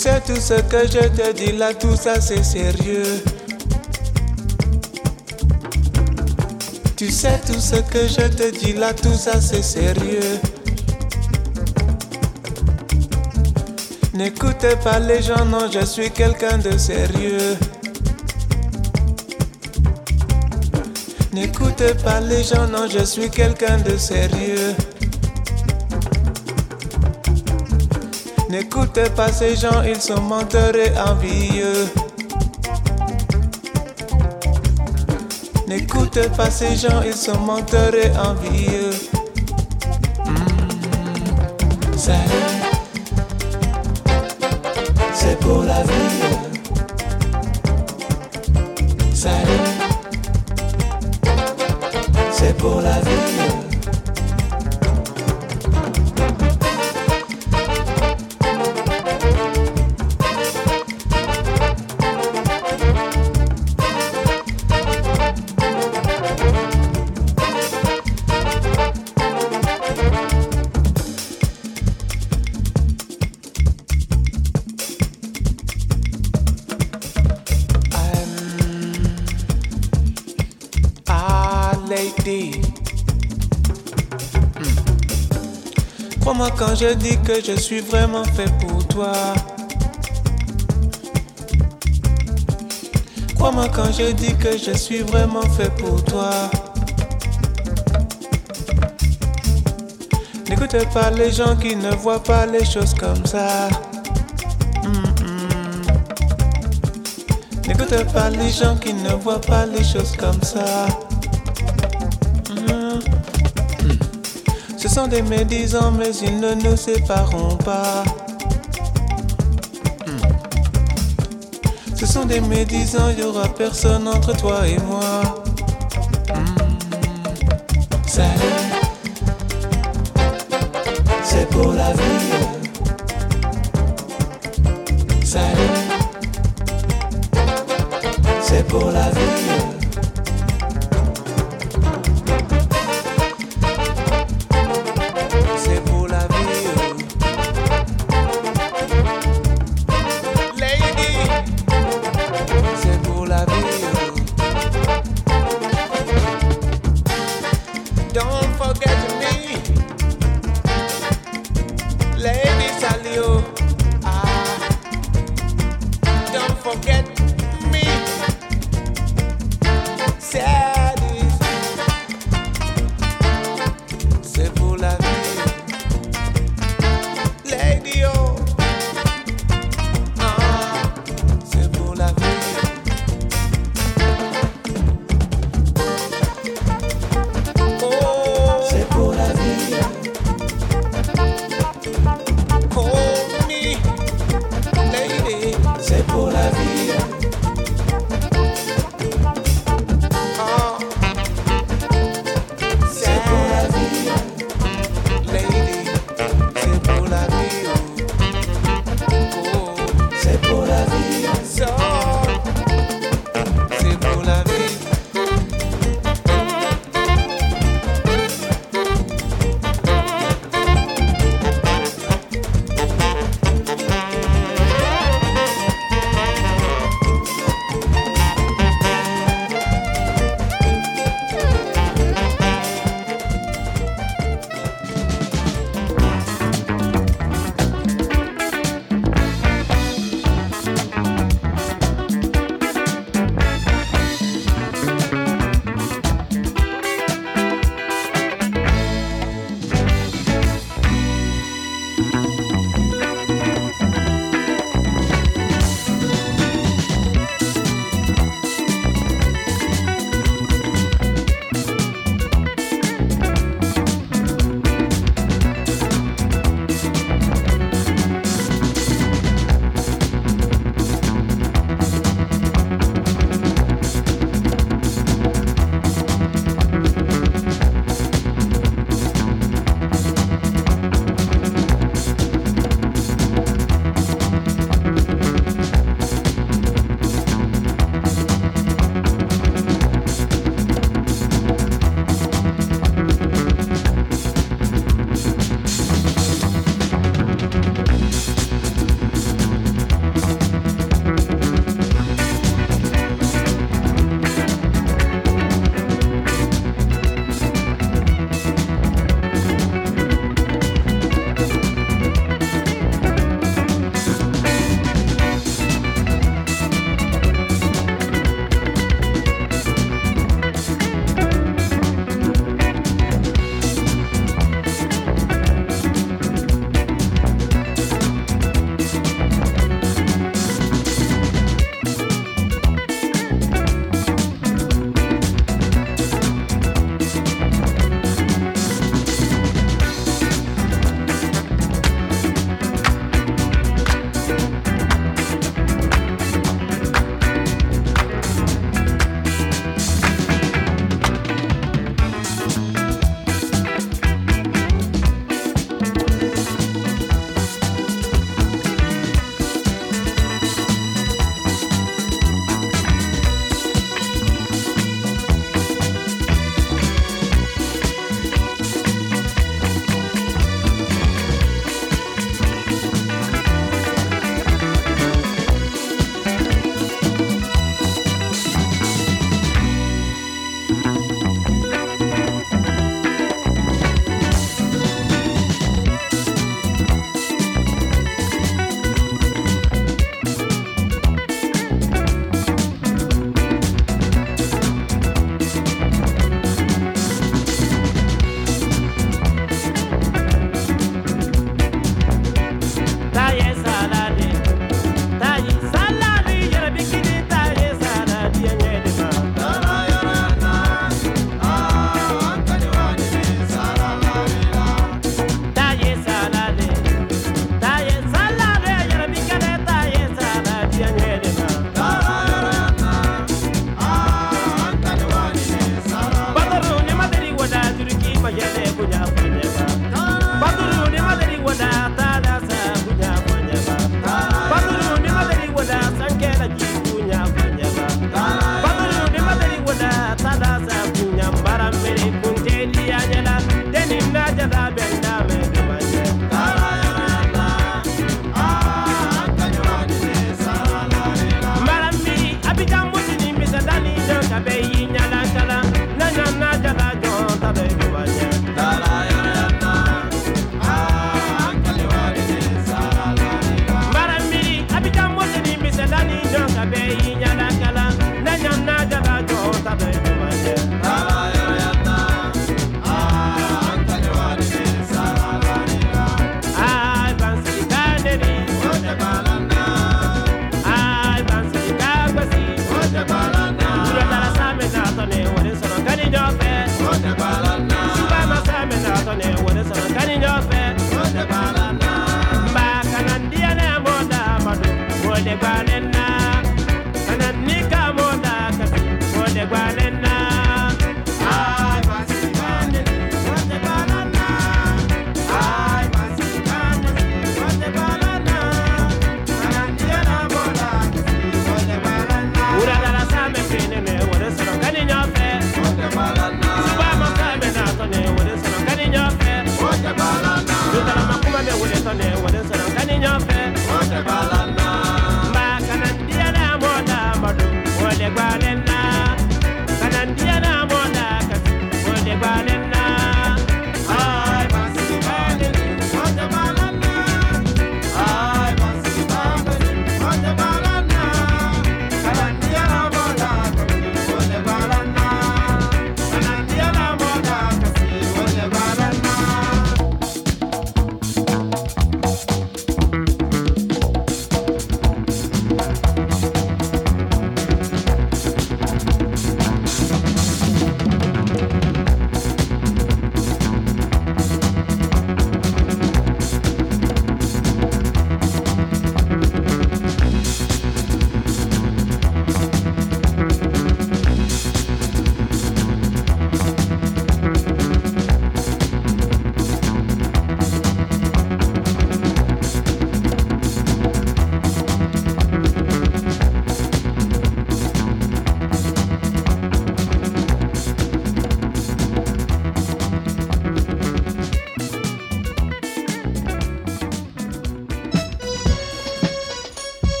Sais tout ce que je te dis là, tout ça c'est sérieux. Tu sais tout ce que je te dis là, tout ça c'est sérieux. N'écoutez pas les gens, non, je suis quelqu'un de sérieux. N'écoutez pas les gens, non, je suis quelqu'un de sérieux. N'écoutez pas ces gens, ils sont menteurs et envieux. N'écoutez pas ces gens, ils sont menteurs et envieux. Mmh. Je dis que je suis vraiment fait pour toi. Crois-moi quand je dis que je suis vraiment fait pour toi. N'écoutez pas les gens qui ne voient pas les choses comme ça. N'écoutez pas les gens qui ne voient pas les choses comme ça. Sont des médisants, mais ils ne nous sépareront pas. Ce sont des médisants, il aura personne entre toi et moi. por ali.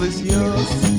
Hey, hey, hey.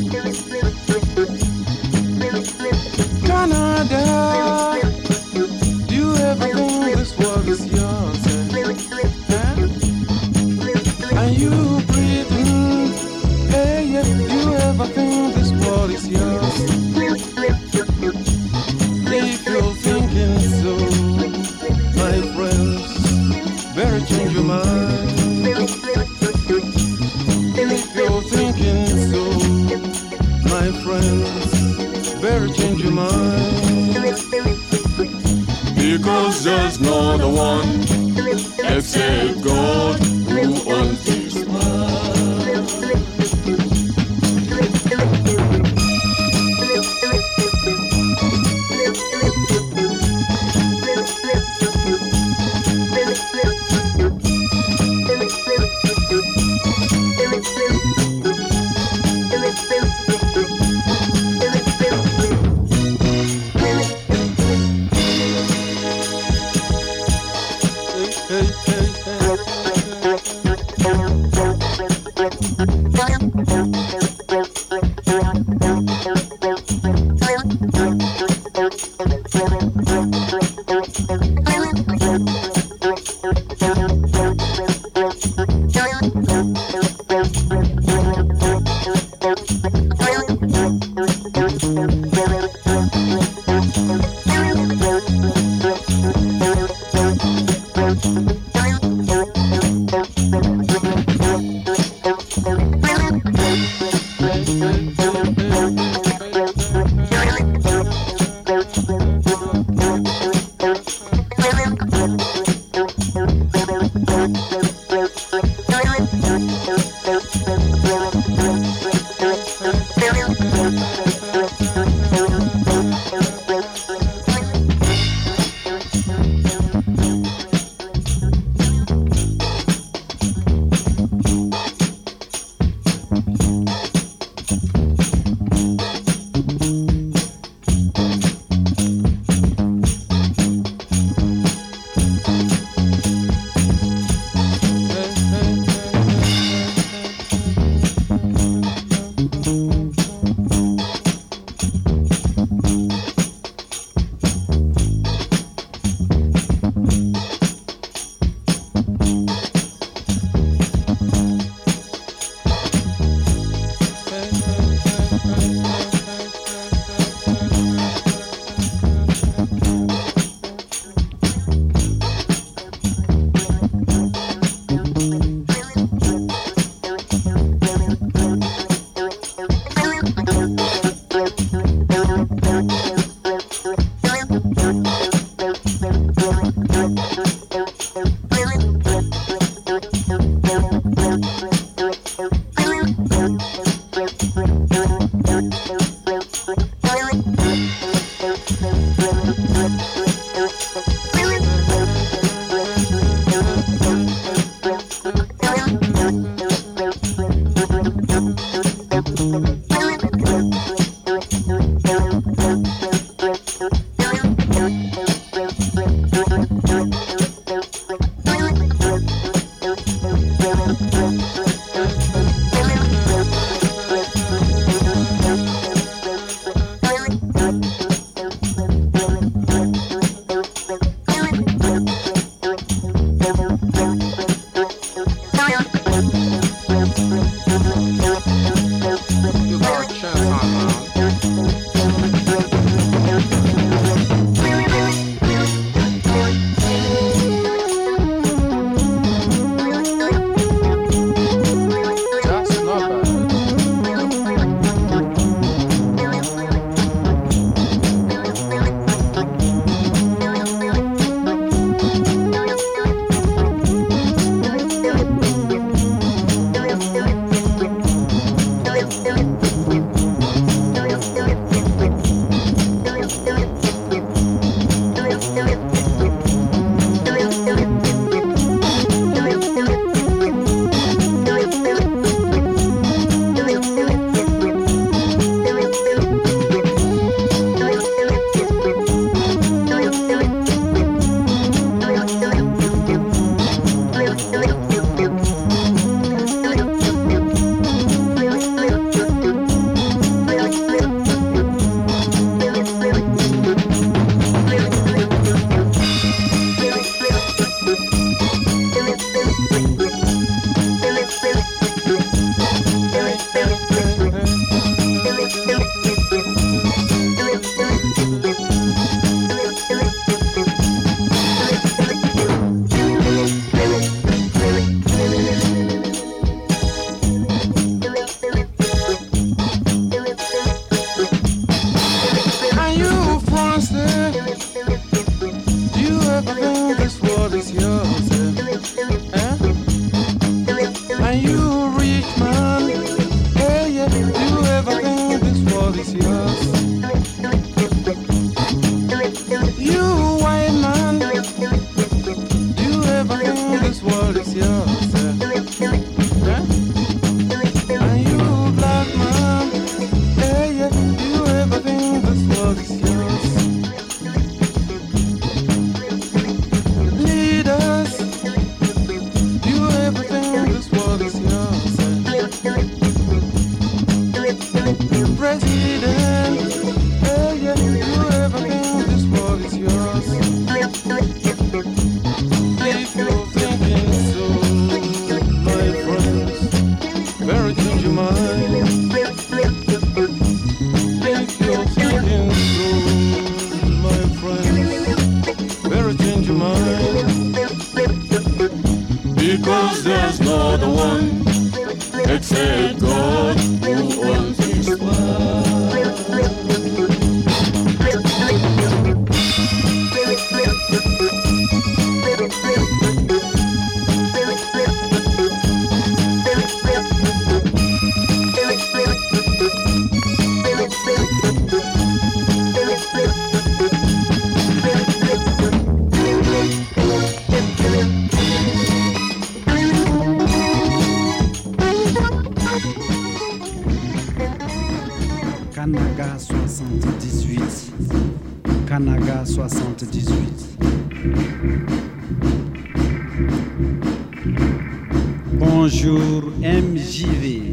Bonjour MJV.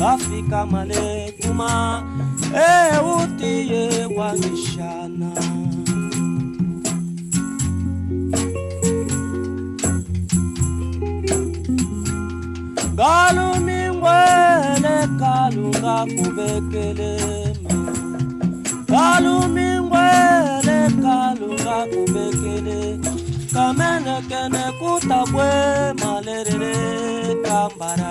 Wafika male kuma e eh, utiye wangishana galumingwele kalunga kubekelema galumingwele kalunga kubekele kamenekene kutabwe malerere kambara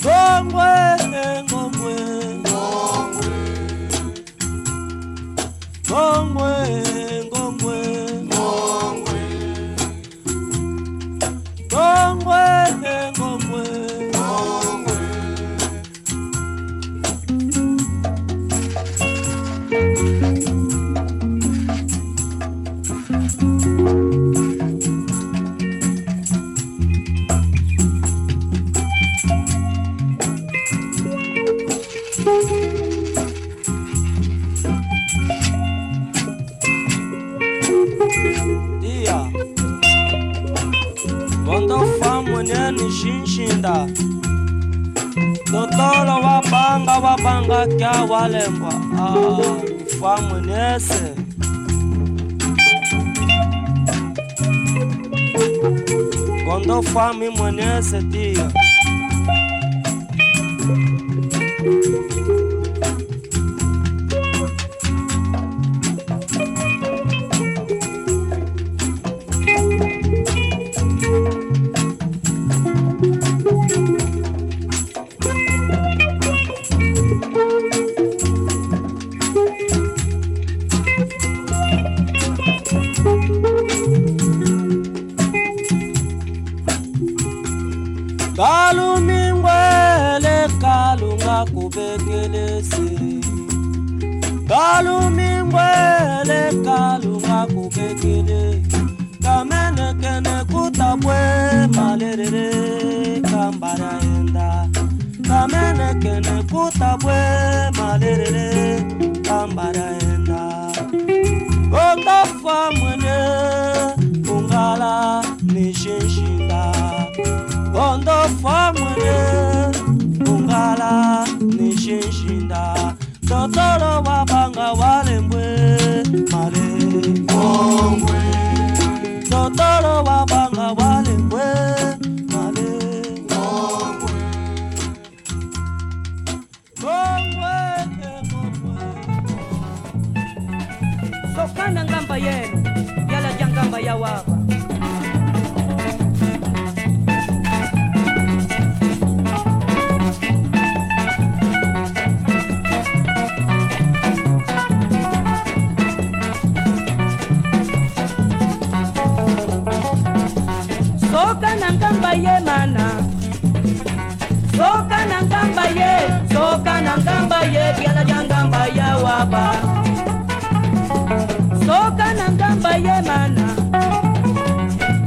Ngongwe Ngongwe Ngongwe Ngongwe shinshinda Dotolo wabanga wabanga kya walembwa Ah, famo nese Quando fami mwenese dia kalumingwele kalunga kubekelese kalumingwele kalunga kubekele kamenekene kutabwe malerere kambara enda. Kamenekene kutabwe malerere kambara enda. Ondafa mwene ungala nishinshinda Kondo famwene Ungala nishinshinda Totoro wabanga walembwe Male Ngongwe Totoro wabanga walembwe Male Ngongwe Ngongwe sokana ngamba yenu yala jangamba ya ngamba ye mana. Soka na ngamba ye soka na ngamba ye yala jangamba ya waba. Soka na ngamba ye mana.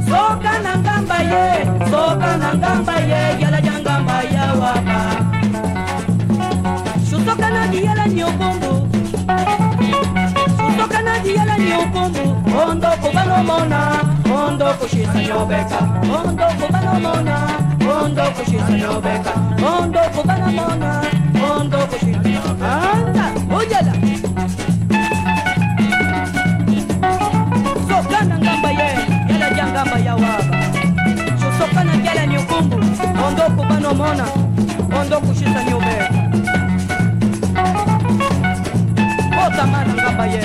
Soka na ngamba ye soka na ngamba ye yala jangamba ya waba. Susoka na diyala nyokombo susoka na diyala nyokombo ondo kubanomona ondo kushisa nyobeka ondo kubanomona ondo kushisa nyobeka ondo kubanomona ondo kushisa anda ujala. Sokana ngamba ye yala jangamba ya waba. Susokana jala nyokumbu ondo kubanomona ondo kushisa nyobeka mama na ngamba ye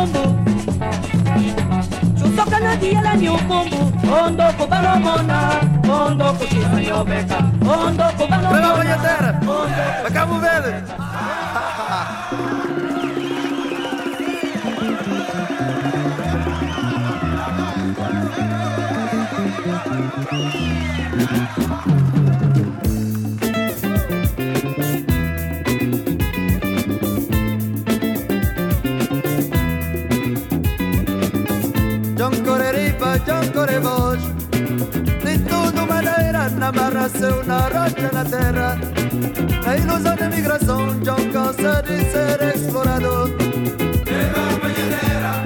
diala nyukumbu soka na diala nyukumbu ondo kubano mona. Ondo kushisa nyobeka. Ondo kubano Brava Coreripa, John Correbos De tudo maneira, na barra seu na rocha na terra. A ilusão da migração, John cansa de ser explorado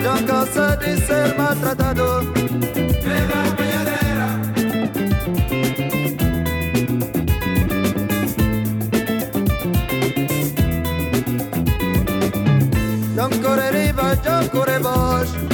John cansa de ser maltratado John Coreripa, John Correbos De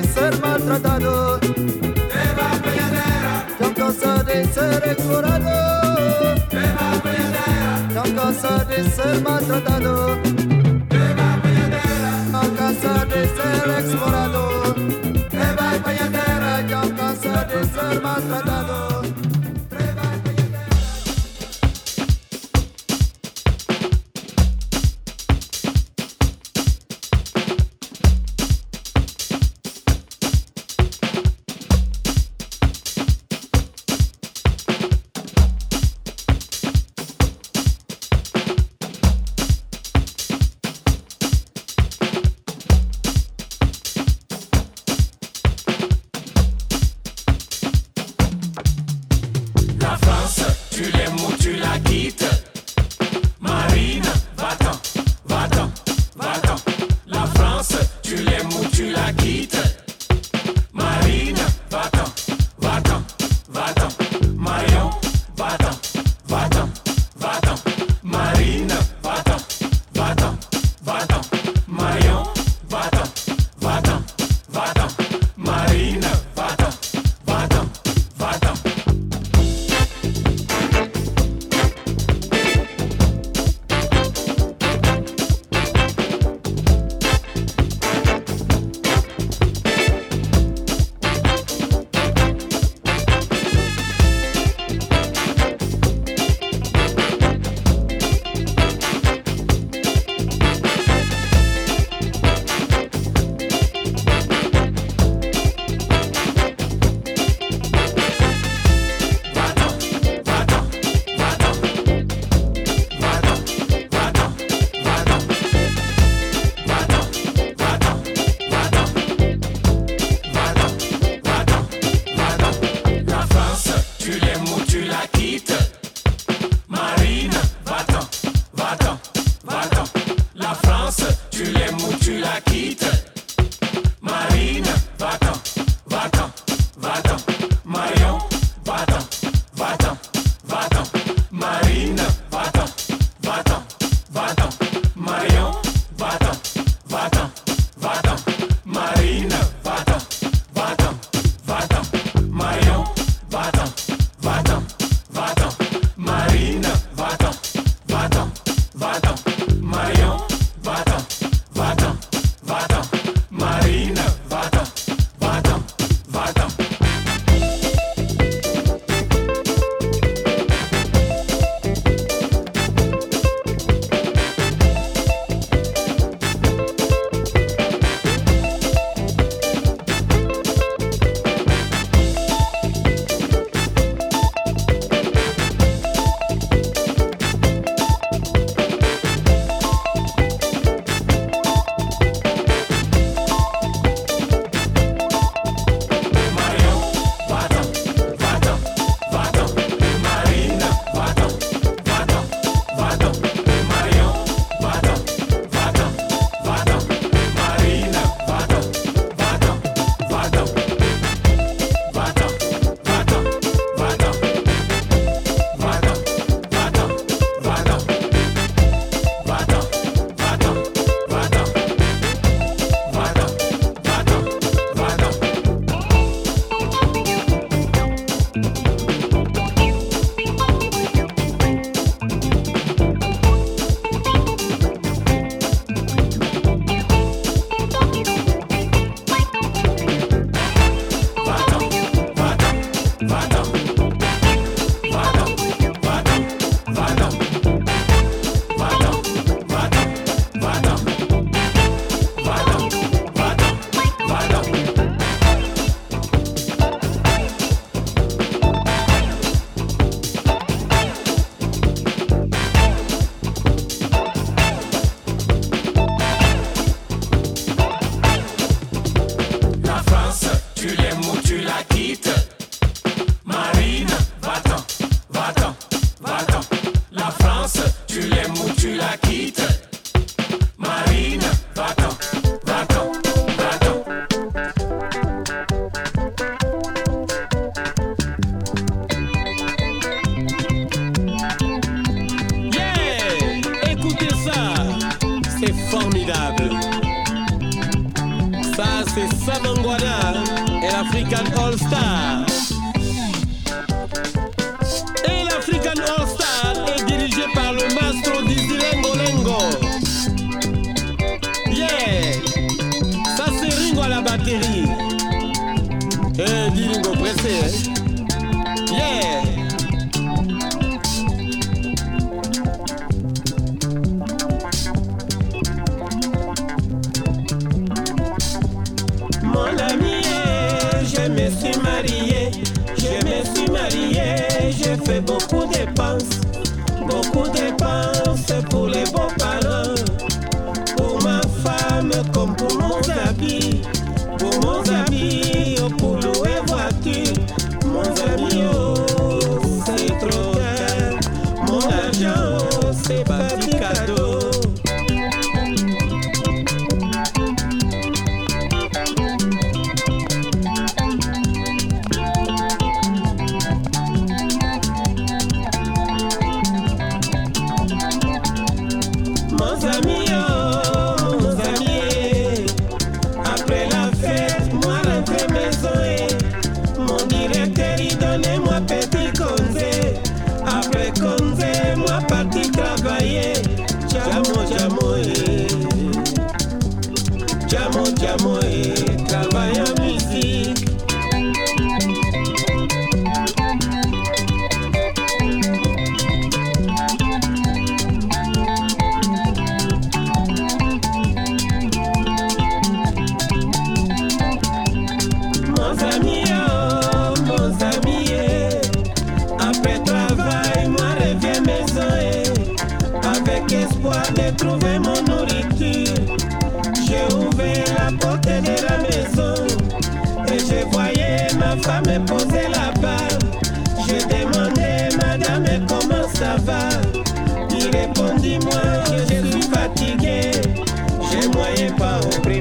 de ser maltratado. John cansa de ser explorado. John cansa de ser maltratado. John cansa de ser explorado. Eva y Pañadera John cansa de ser maltratado comme pour mon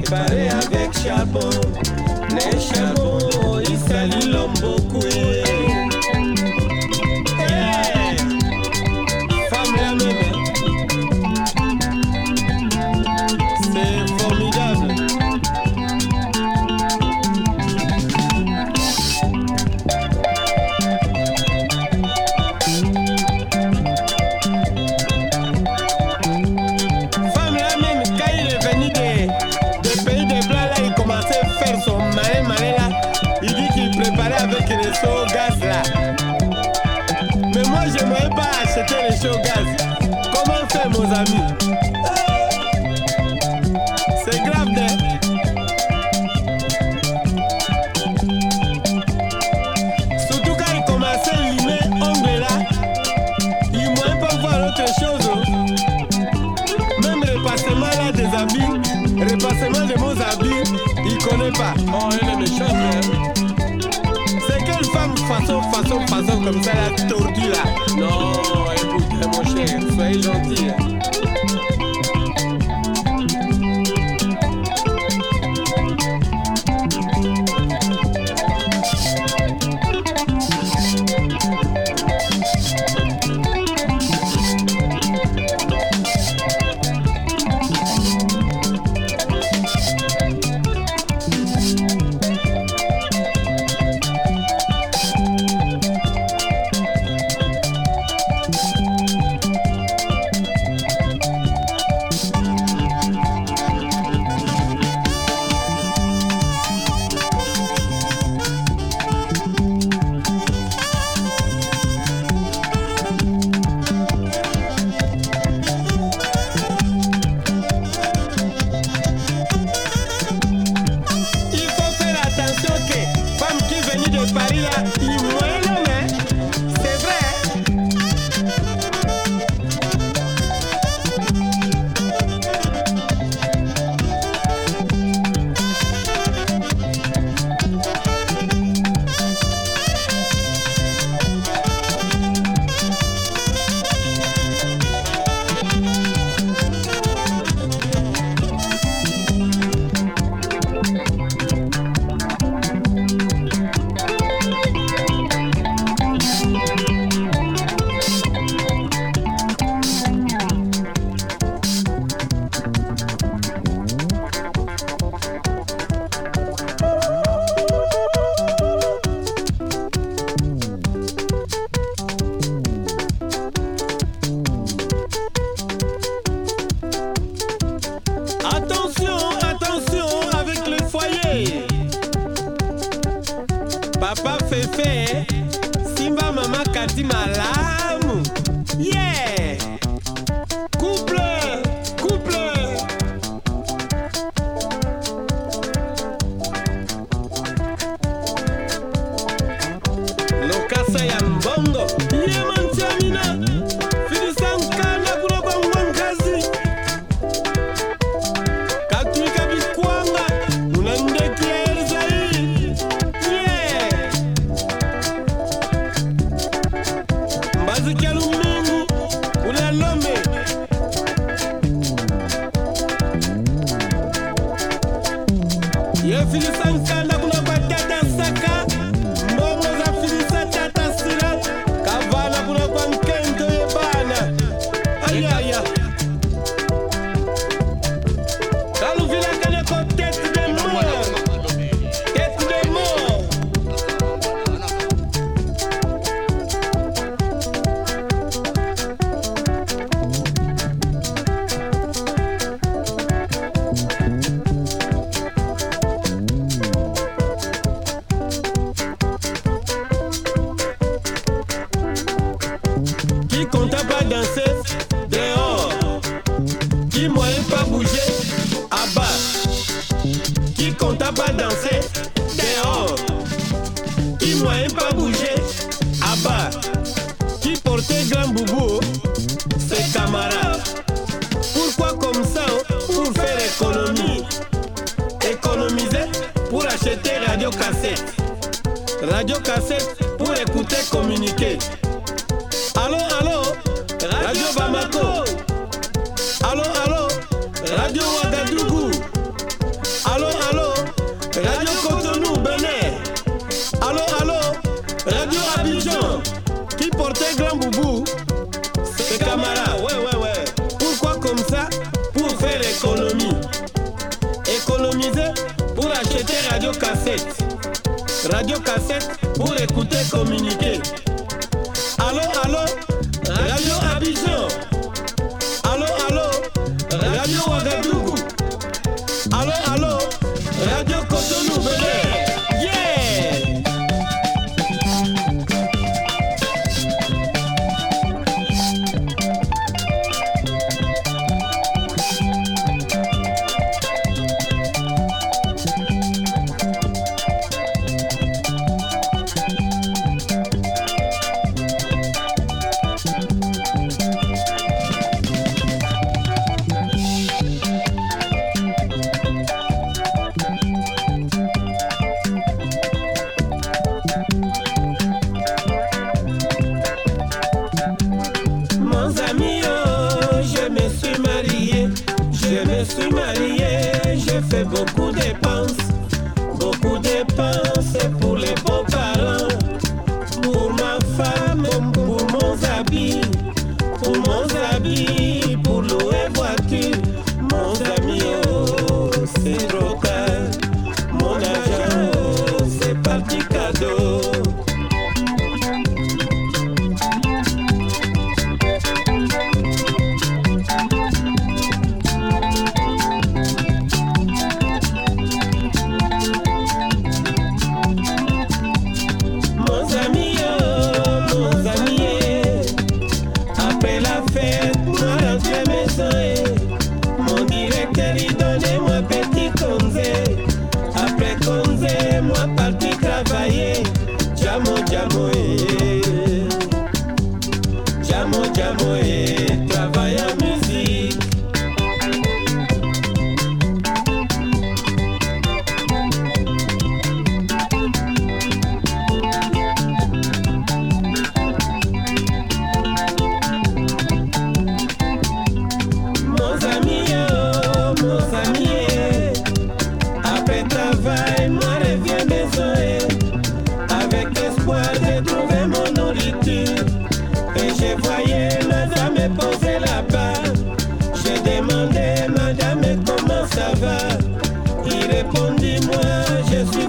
Comparé avec Charbon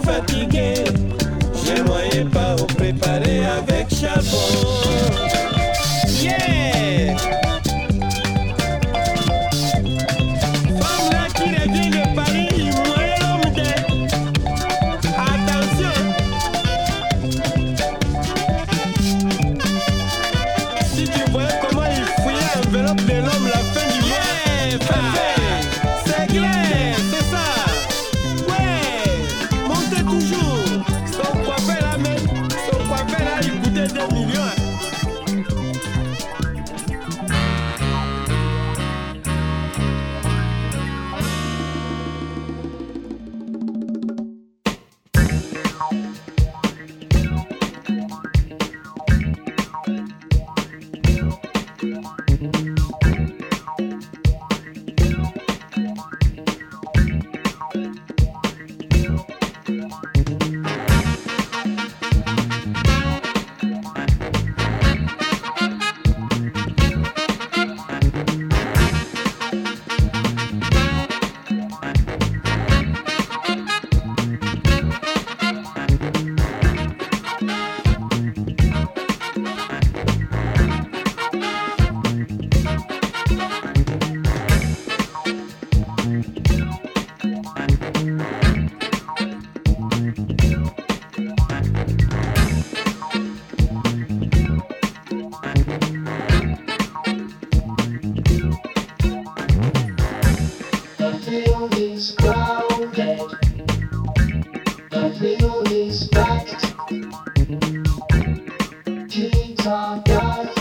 je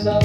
C'était